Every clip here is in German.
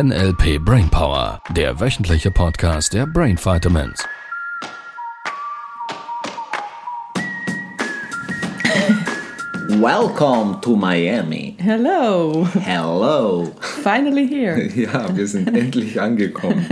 NLP Brainpower, der wöchentliche Podcast der Brain Vitamins. Welcome to Miami. Hello. Hello. Finally here. Ja, wir sind endlich angekommen.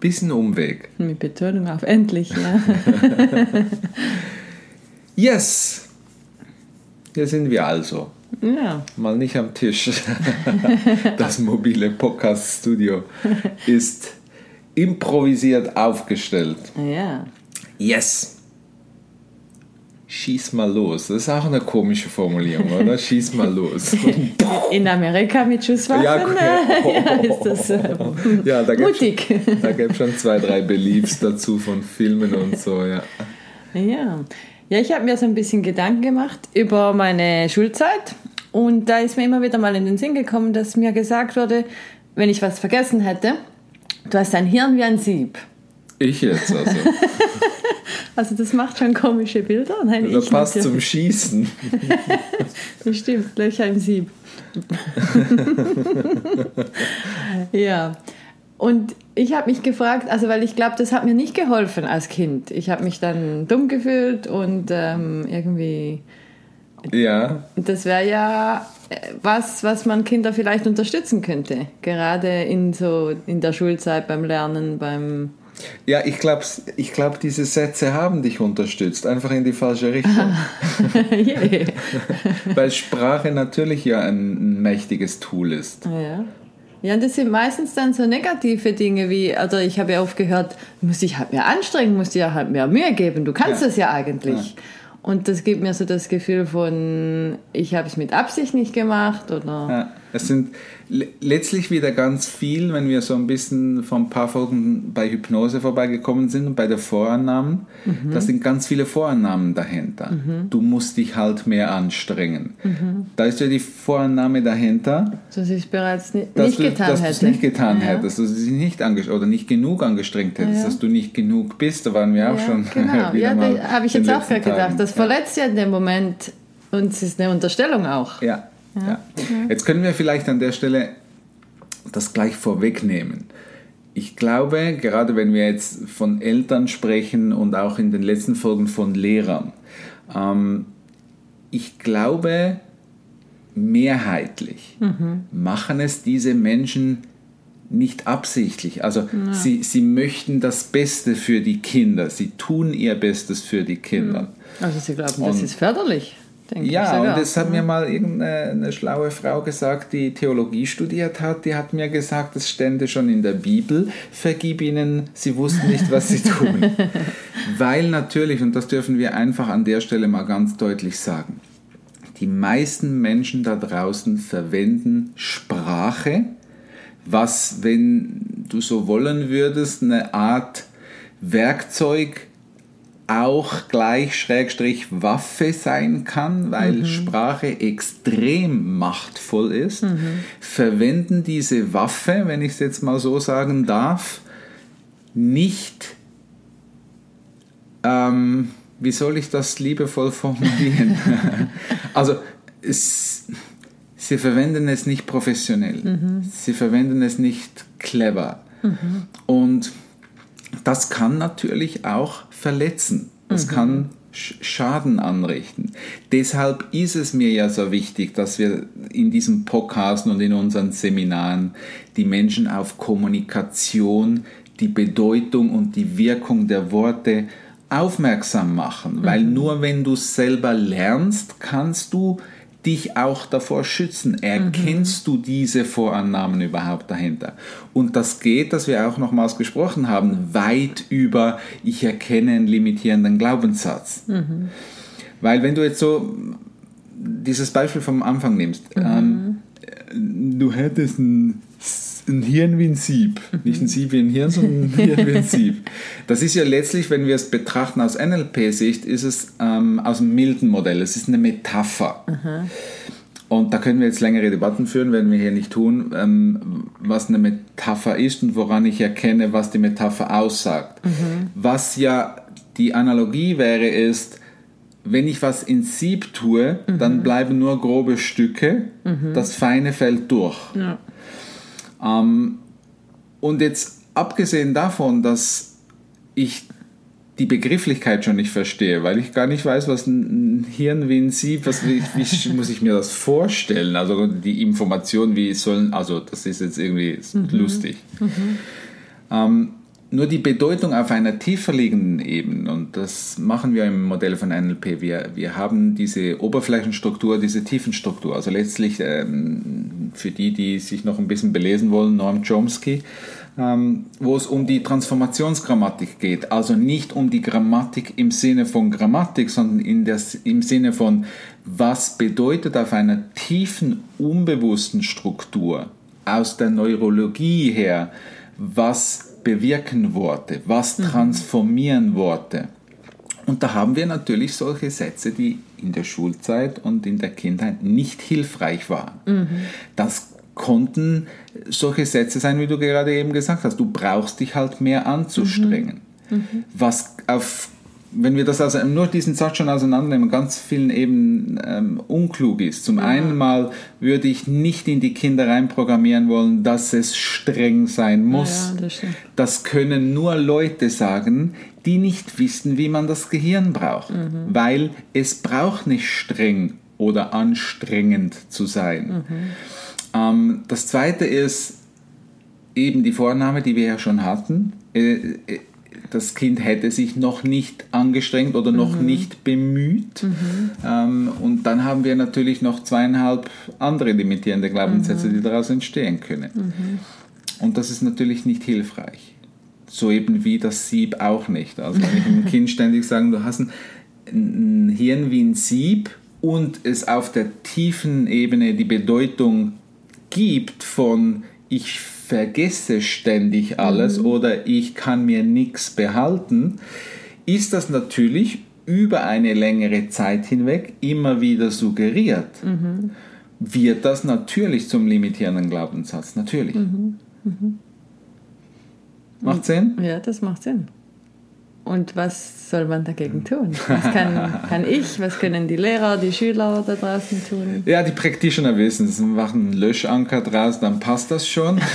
Bisschen Umweg. Mit Betonung auf endlich, ja. Yes. Hier sind wir also. Ja. Mal nicht am Tisch. Das mobile Podcast-Studio ist improvisiert aufgestellt. Ja. Yes. Schieß mal los. Das ist auch eine komische Formulierung, oder? Schieß mal los. In Amerika mit Schusswaffen Ja, okay. ja, ist das äh, Ja, da mutig. Da gibt es schon zwei, drei Beliefs dazu von Filmen und so, ja. Ja. Ja, ich habe mir so ein bisschen Gedanken gemacht über meine Schulzeit und da ist mir immer wieder mal in den Sinn gekommen, dass mir gesagt wurde, wenn ich was vergessen hätte, du hast ein Hirn wie ein Sieb. Ich jetzt also. Also das macht schon komische Bilder. Nein, Das ich passt natürlich. zum Schießen. Das stimmt, Löcher im Sieb. ja. Und ich habe mich gefragt, also weil ich glaube, das hat mir nicht geholfen als Kind. Ich habe mich dann dumm gefühlt und ähm, irgendwie, Ja, das wäre ja äh, was, was man Kinder vielleicht unterstützen könnte. Gerade in so in der Schulzeit beim Lernen, beim ja ich glaube, ich glaub, diese Sätze haben dich unterstützt, einfach in die falsche Richtung. Weil Sprache natürlich ja ein mächtiges Tool ist. Ja. Ja, und das sind meistens dann so negative Dinge wie, also ich habe ja oft gehört, muss ich halt mehr anstrengen, muss dir halt mehr Mühe geben, du kannst Ja. das ja eigentlich. Und das gibt mir so das Gefühl von, ich habe es mit Absicht nicht gemacht oder. Ja, es sind le- letztlich wieder ganz viel, wenn wir so ein bisschen vor ein paar Folgen bei Hypnose vorbeigekommen sind und bei der Vorannahmen, da sind ganz viele Vorannahmen dahinter. Du musst dich halt mehr anstrengen. Da ist ja die Vorannahme dahinter, Dass ich es bereits ni dass nicht du getan dass hätte. es nicht getan ja. hättest, dass du dich nicht oder nicht genug angestrengt hättest, Ja. dass du nicht genug bist. Da waren wir auch Ja, schon genau. Ja, habe ich jetzt auch gerade gedacht. Das verletzt ja in dem Moment und es ist eine Unterstellung auch. Ja, ja. Jetzt können wir vielleicht an der Stelle das gleich vorwegnehmen. Ich glaube, gerade wenn wir jetzt von Eltern sprechen und auch in den letzten Folgen von Lehrern, ähm, ich glaube, mehrheitlich machen es diese Menschen nicht absichtlich. Also sie, sie möchten das Beste für die Kinder. Sie tun ihr Bestes für die Kinder. Also Sie glauben, das Und- ist förderlich. Denke ich Ja, sogar. und das hat mir mal irgendeine eine schlaue Frau gesagt, die Theologie studiert hat, die hat mir gesagt, es stände schon in der Bibel, vergib ihnen, sie wussten nicht, was sie tun. Weil natürlich, und das dürfen wir einfach an der Stelle mal ganz deutlich sagen, die meisten Menschen da draußen verwenden Sprache, was, wenn du so wollen würdest, eine Art Werkzeug auch gleich Schrägstrich Waffe sein kann, weil Sprache extrem machtvoll ist, verwenden diese Waffe, wenn ich es jetzt mal so sagen darf, nicht, ähm, wie soll ich das liebevoll formulieren? also es, sie verwenden es nicht professionell, sie verwenden es nicht clever. Und das kann natürlich auch verletzen. Das kann Sch- Schaden anrichten. Deshalb ist es mir ja so wichtig, dass wir in diesem Podcast und in unseren Seminaren die Menschen auf Kommunikation, die Bedeutung und die Wirkung der Worte aufmerksam machen. Weil nur wenn du selber lernst, kannst du dich auch davor schützen. Erkennst du diese Vorannahmen überhaupt dahinter? Und das geht, dass wir auch nochmals gesprochen haben, weit über, ich erkenne einen limitierenden Glaubenssatz. Weil wenn du jetzt so dieses Beispiel vom Anfang nimmst, ähm, du hättest ein, ein Hirn wie ein Sieb. Nicht ein Sieb wie ein Hirn, sondern ein Hirn wie ein Sieb. Das ist ja letztlich, wenn wir es betrachten aus NLP-Sicht, ist es ähm, aus dem milden Modell. Es ist eine Metapher. Und da können wir jetzt längere Debatten führen, werden wir hier nicht tun, ähm, was eine Metapher ist und woran ich erkenne, was die Metapher aussagt. Was ja die Analogie wäre, ist, wenn ich was in Sieb tue, dann bleiben nur grobe Stücke, das Feine fällt durch. Ja. Ähm, und jetzt abgesehen davon, dass ich die Begrifflichkeit schon nicht verstehe, weil ich gar nicht weiß, was ein Hirn wie ein Sieb, was, wie, wie muss ich mir das vorstellen? Also die Information, wie sollen, also das ist jetzt irgendwie mhm. lustig. Mhm. Ähm, nur die Bedeutung auf einer tiefer liegenden Ebene, und das machen wir im Modell von NLP, wir, wir haben diese Oberflächenstruktur, diese Tiefenstruktur, also letztlich ähm, für die, die sich noch ein bisschen belesen wollen, Noam Chomsky, ähm, wo es um die Transformationsgrammatik geht. Also nicht um die Grammatik im Sinne von Grammatik, sondern in das, im Sinne von, was bedeutet auf einer tiefen, unbewussten Struktur aus der Neurologie her, was bewirken Worte, was mhm. transformieren Worte. Und da haben wir natürlich solche Sätze, die in der Schulzeit und in der Kindheit nicht hilfreich waren. Mhm. Das konnten solche Sätze sein, wie du gerade eben gesagt hast. Du brauchst dich halt mehr anzustrengen. Mhm. Mhm. Was auf wenn wir das also nur diesen Satz schon auseinandernehmen, ganz vielen eben ähm, unklug ist. Zum ja. einen mal würde ich nicht in die Kinder reinprogrammieren wollen, dass es streng sein muss. Ja, das, das, können nur Leute sagen, die nicht wissen, wie man das Gehirn braucht. Mhm. Weil es braucht nicht streng oder anstrengend zu sein. Mhm. Ähm, das zweite ist eben die Vorname, die wir ja schon hatten. Äh, äh, das Kind hätte sich noch nicht angestrengt oder noch mhm. nicht bemüht. Mhm. Ähm, und dann haben wir natürlich noch zweieinhalb andere limitierende Glaubenssätze, mhm. die daraus entstehen können. Mhm. Und das ist natürlich nicht hilfreich. So eben wie das Sieb auch nicht. Also wenn ich einem Kind ständig sage, du hast ein, ein Hirn wie ein Sieb und es auf der tiefen Ebene die Bedeutung gibt von ich vergesse ständig alles mhm. oder ich kann mir nichts behalten, ist das natürlich über eine längere Zeit hinweg immer wieder suggeriert. Mhm. Wird das natürlich zum limitierenden Glaubenssatz, natürlich. Mhm. mhm. Macht Sinn? Ja, das macht Sinn. Und was soll man dagegen tun? Was kann, kann ich, was können die Lehrer, die Schüler da draußen tun? Ja, die Practitioner wissen es. machen einen Löschanker draus, dann passt das schon.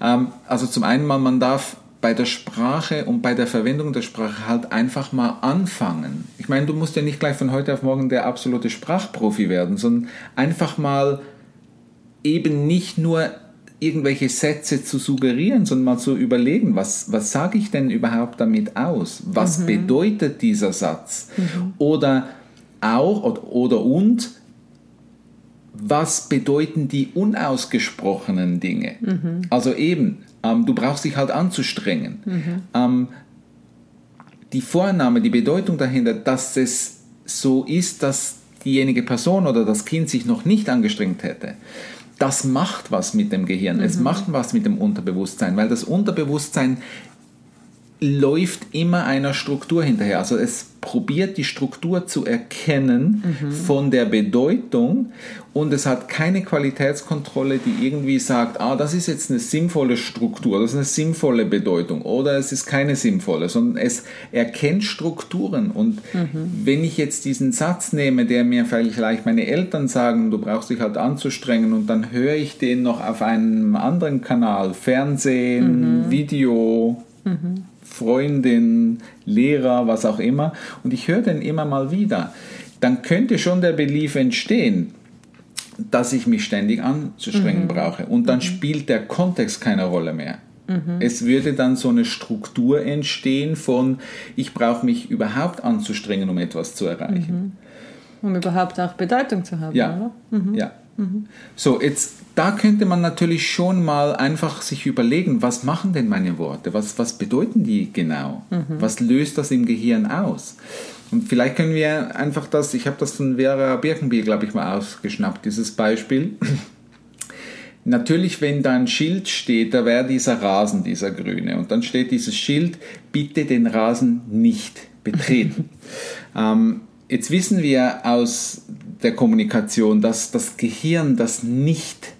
Ähm, also zum einen mal, man darf bei der Sprache und bei der Verwendung der Sprache halt einfach mal anfangen. Ich meine, du musst ja nicht gleich von heute auf morgen der absolute Sprachprofi werden, sondern einfach mal eben nicht nur irgendwelche Sätze zu suggerieren, sondern mal zu überlegen, was, was sage ich denn überhaupt damit aus? Was mhm. bedeutet dieser Satz? Mhm. Oder auch oder, oder und, was bedeuten die unausgesprochenen Dinge? Mhm. Also eben, ähm, du brauchst dich halt anzustrengen. Mhm. Ähm, die Vorname, die Bedeutung dahinter, dass es so ist, dass diejenige Person oder das Kind sich noch nicht angestrengt hätte das macht was mit dem Gehirn, mhm. es macht was mit dem Unterbewusstsein, weil das Unterbewusstsein läuft immer einer Struktur hinterher. Also es probiert die Struktur zu erkennen mhm. von der Bedeutung und es hat keine Qualitätskontrolle, die irgendwie sagt, ah, das ist jetzt eine sinnvolle Struktur, das ist eine sinnvolle Bedeutung oder es ist keine sinnvolle, sondern es erkennt Strukturen und mhm. wenn ich jetzt diesen Satz nehme, der mir vielleicht meine Eltern sagen, du brauchst dich halt anzustrengen und dann höre ich den noch auf einem anderen Kanal, Fernsehen, mhm. Video, mhm. Freundin, Lehrer, was auch immer, und ich höre den immer mal wieder, dann könnte schon der Belief entstehen, dass ich mich ständig anzustrengen mhm. brauche. Und dann mhm. spielt der Kontext keine Rolle mehr. Mhm. Es würde dann so eine Struktur entstehen von, ich brauche mich überhaupt anzustrengen, um etwas zu erreichen. Mhm. Um überhaupt auch Bedeutung zu haben, ja. oder? Mhm. Ja. Mhm. So, jetzt da könnte man natürlich schon mal einfach sich überlegen, was machen denn meine Worte? Was, was bedeuten die genau? Mhm. Was löst das im Gehirn aus? Und vielleicht können wir einfach das, ich habe das von Vera Birkenbiel, glaube ich, mal ausgeschnappt, dieses Beispiel. Natürlich, wenn da ein Schild steht, da wäre dieser Rasen, dieser grüne. Und dann steht dieses Schild, bitte den Rasen nicht betreten. ähm, jetzt wissen wir aus der Kommunikation, dass das Gehirn das nicht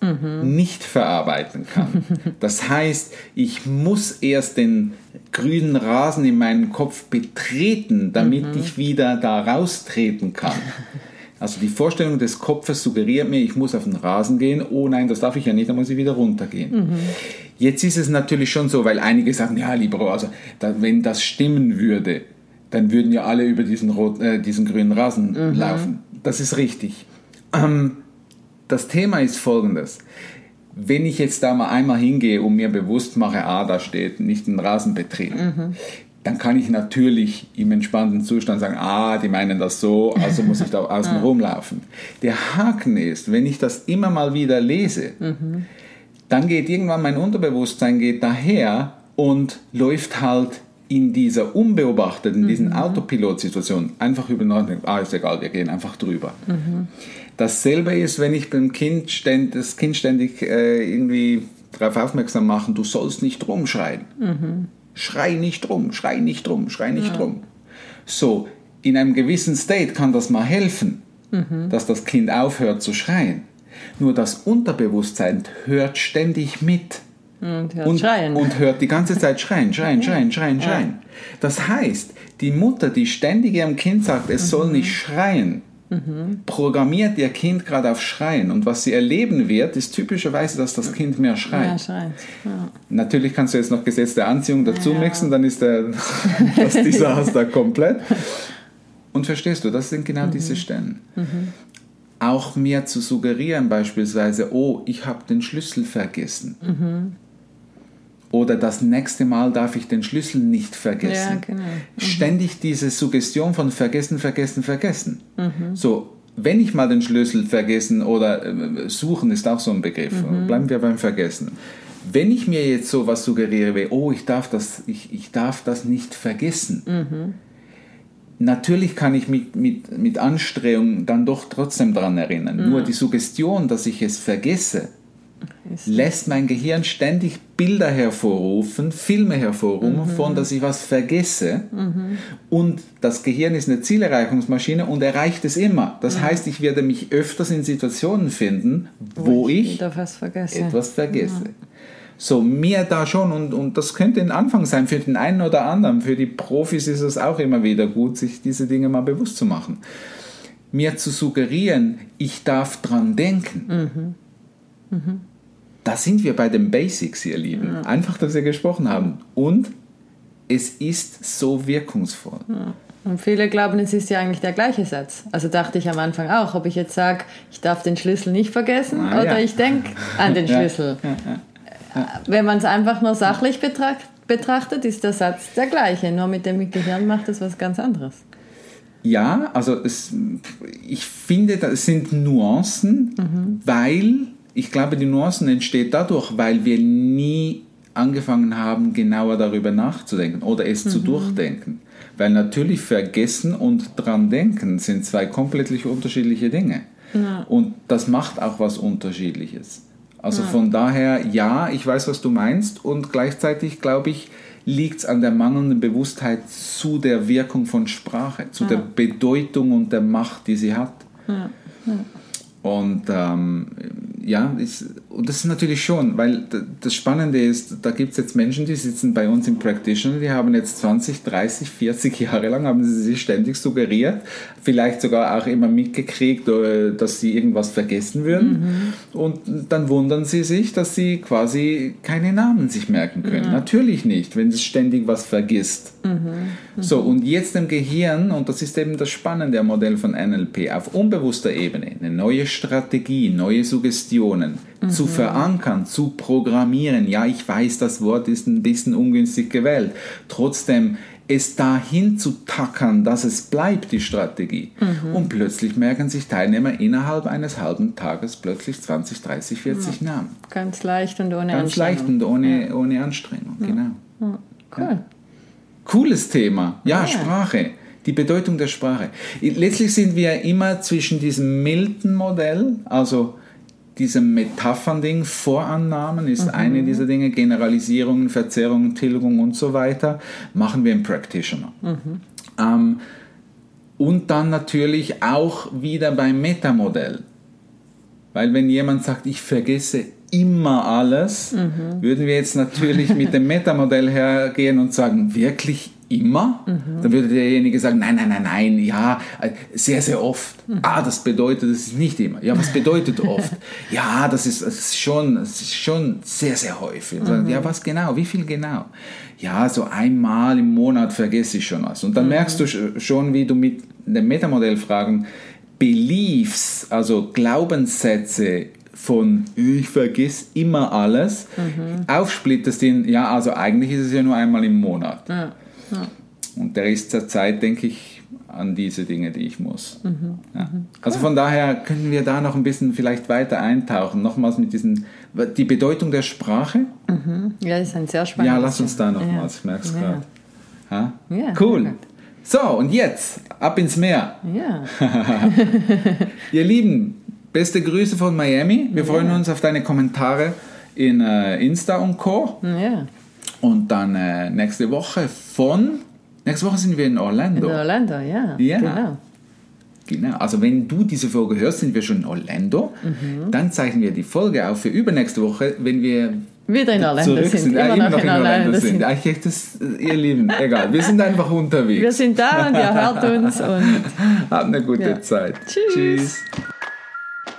mhm. nicht verarbeiten kann. Das heißt, ich muss erst den grünen Rasen in meinem Kopf betreten, damit mhm. ich wieder da raustreten kann. Also die Vorstellung des Kopfes suggeriert mir, ich muss auf den Rasen gehen. Oh nein, das darf ich ja nicht, dann muss ich wieder runtergehen. Mhm. Jetzt ist es natürlich schon so, weil einige sagen, ja, lieber, also da, wenn das stimmen würde, dann würden ja alle über diesen, rot, äh, diesen grünen Rasen mhm. laufen. Das ist richtig. Ähm, das Thema ist folgendes. Wenn ich jetzt da mal einmal hingehe und mir bewusst mache, ah, da steht nicht ein Rasenbetrieb, mhm. dann kann ich natürlich im entspannten Zustand sagen, ah, die meinen das so, also muss ich da außen rumlaufen. Der Haken ist, wenn ich das immer mal wieder lese, mhm. dann geht irgendwann mein Unterbewusstsein geht daher und läuft halt in dieser unbeobachteten, in diesen mhm. Autopilot-Situation einfach über den ah, ist egal, wir gehen einfach drüber. Mhm. Dasselbe ist, wenn ich beim Kind ständ, das Kind ständig äh, irgendwie darauf aufmerksam machen, du sollst nicht rumschreien. Mhm. Schrei nicht rum, schrei nicht rum, schrei nicht ja. rum. So, in einem gewissen State kann das mal helfen, mhm. dass das Kind aufhört zu schreien. Nur das Unterbewusstsein hört ständig mit. Und hört, und, schreien. und hört die ganze Zeit schreien, schreien, schreien, schreien, schreien. Das heißt, die Mutter, die ständig ihrem Kind sagt, es mhm. soll nicht schreien, mhm. programmiert ihr Kind gerade auf Schreien. Und was sie erleben wird, ist typischerweise, dass das Kind mehr schreit. Mehr schreit. Ja. Natürlich kannst du jetzt noch Gesetz der Anziehung dazu ja. mixen, dann ist der, das Desaster komplett. Und verstehst du, das sind genau mhm. diese Stellen. Mhm auch mir zu suggerieren beispielsweise, oh, ich habe den Schlüssel vergessen. Mhm. Oder das nächste Mal darf ich den Schlüssel nicht vergessen. Ja, genau. mhm. Ständig diese Suggestion von vergessen, vergessen, vergessen. Mhm. So, wenn ich mal den Schlüssel vergessen oder äh, suchen ist auch so ein Begriff. Mhm. Bleiben wir beim Vergessen. Wenn ich mir jetzt so was suggeriere wie, oh, ich darf das, ich, ich darf das nicht vergessen. Mhm. Natürlich kann ich mich mit, mit Anstrengung dann doch trotzdem daran erinnern. Nur die Suggestion, dass ich es vergesse, lässt mein Gehirn ständig Bilder hervorrufen, Filme hervorrufen, mhm. von dass ich was vergesse. Mhm. Und das Gehirn ist eine Zielerreichungsmaschine und erreicht es immer. Das mhm. heißt, ich werde mich öfters in Situationen finden, wo, wo ich, ich vergesse. etwas vergesse. So, mir da schon, und, und das könnte ein Anfang sein für den einen oder anderen. Für die Profis ist es auch immer wieder gut, sich diese Dinge mal bewusst zu machen. Mir zu suggerieren, ich darf dran denken. Mhm. Mhm. Sind wir bei den Basics, ihr Lieben. Ja. Einfach, dass wir gesprochen haben. Und es ist so wirkungsvoll. Ja. Und viele glauben, es ist ja eigentlich der gleiche Satz. Also dachte ich am Anfang auch, ob ich jetzt sage, ich darf den Schlüssel nicht vergessen ah, oder ja. ich denke an den Schlüssel. Wenn man es einfach nur sachlich betracht, betrachtet, ist der Satz der gleiche. Nur mit dem Gehirn macht es was ganz anderes. Ja, also es, ich finde, das sind Nuancen, mhm. weil ich glaube, die Nuancen entstehen dadurch, weil wir nie angefangen haben, genauer darüber nachzudenken oder es mhm. zu durchdenken. Weil natürlich vergessen und dran denken sind zwei komplett unterschiedliche Dinge. Ja. Und das macht auch was Unterschiedliches. Also ja. von daher, ja, ich weiß, was du meinst und gleichzeitig glaube ich, liegt es an der mangelnden Bewusstheit zu der Wirkung von Sprache, zu ja. der Bedeutung und der Macht, die sie hat. Und ähm, ja, ist, und das ist natürlich schon, weil das Spannende ist, da gibt es jetzt Menschen, die sitzen bei uns im Practitioner, die haben jetzt 20, 30, 40 Jahre lang, haben sie sich ständig suggeriert, vielleicht sogar auch immer mitgekriegt, äh, dass sie irgendwas vergessen würden. Mhm. Und dann wundern sie sich, dass sie quasi keine Namen sich merken können. Mhm. Natürlich nicht, wenn es ständig was vergisst. Mhm. So, und jetzt im Gehirn, und das ist eben das Spannende am Modell von NLP, auf unbewusster Ebene, eine neue Strategie, neue Suggestionen mhm. zu verankern, zu programmieren. Ja, ich weiß, das Wort ist ein bisschen ungünstig gewählt. Trotzdem es dahin zu tackern, dass es bleibt, die Strategie. Mhm. Und plötzlich merken sich Teilnehmer innerhalb eines halben Tages plötzlich 20, 30, 40 ja. Namen. Ganz leicht und ohne Ganz Anstrengung. Ganz leicht und ohne, ja. ohne Anstrengung, ja. genau. Cool. Cooles Thema. Ja, Sprache. Die Bedeutung der Sprache. Letztlich sind wir immer zwischen diesem milden Modell, also diesem Metaphern-Ding, Vorannahmen ist mhm. eine dieser Dinge, Generalisierungen, Verzerrungen, Tilgung und so weiter, machen wir im Practitioner. Mhm. Ähm, und dann natürlich auch wieder beim Metamodell. Weil wenn jemand sagt, ich vergesse immer alles, mhm. würden wir jetzt natürlich mit dem Metamodell hergehen und sagen, wirklich immer, mhm. dann würde derjenige sagen, nein, nein, nein, nein, ja, äh, sehr, sehr oft. Mhm. Ah, das bedeutet, das ist nicht immer. Ja, was bedeutet oft? ja, das ist, das ist, schon, das ist schon sehr, sehr häufig. Mhm. Ja, was genau? Wie viel genau? Ja, so einmal im Monat vergesse ich schon was. Und dann mhm. merkst du schon, wie du mit den Metamodellfragen Beliefs, also Glaubenssätze von ich vergiss immer alles, mhm. aufsplittest in, ja, also eigentlich ist es ja nur einmal im Monat. Ja. Ja. Und der Rest der Zeit denke ich an diese Dinge, die ich muss. Mhm. Ja. Mhm. Also von daher können wir da noch ein bisschen vielleicht weiter eintauchen. Nochmals mit diesen, die Bedeutung der Sprache. Mhm. Ja, das ist ein sehr spannendes. Ja, lass uns da nochmals, ja. ich merke es gerade. Ja? Cool. So, und jetzt ab ins Meer. Ja. Ihr Lieben, beste Grüße von Miami. Wir freuen uns auf deine Kommentare in äh, Insta und Co. Ja. Und dann äh, nächste Woche von. Nächste Woche sind wir in Orlando. In Orlando, ja. Ja. Genau. Genau. Also wenn du diese Folge hörst, sind wir schon in Orlando. Mhm. Dann zeichnen wir die Folge auf für übernächste Woche, wenn wir wieder in Orlando zurück sind. sind. Immer, immer noch, in Orlando, Orlando sind. sind. Eigentlich das, ihr Lieben, egal. Wir sind einfach unterwegs. Wir sind da und ihr hört uns. Und Habt eine gute ja. Zeit. Tschüss. Tschüss.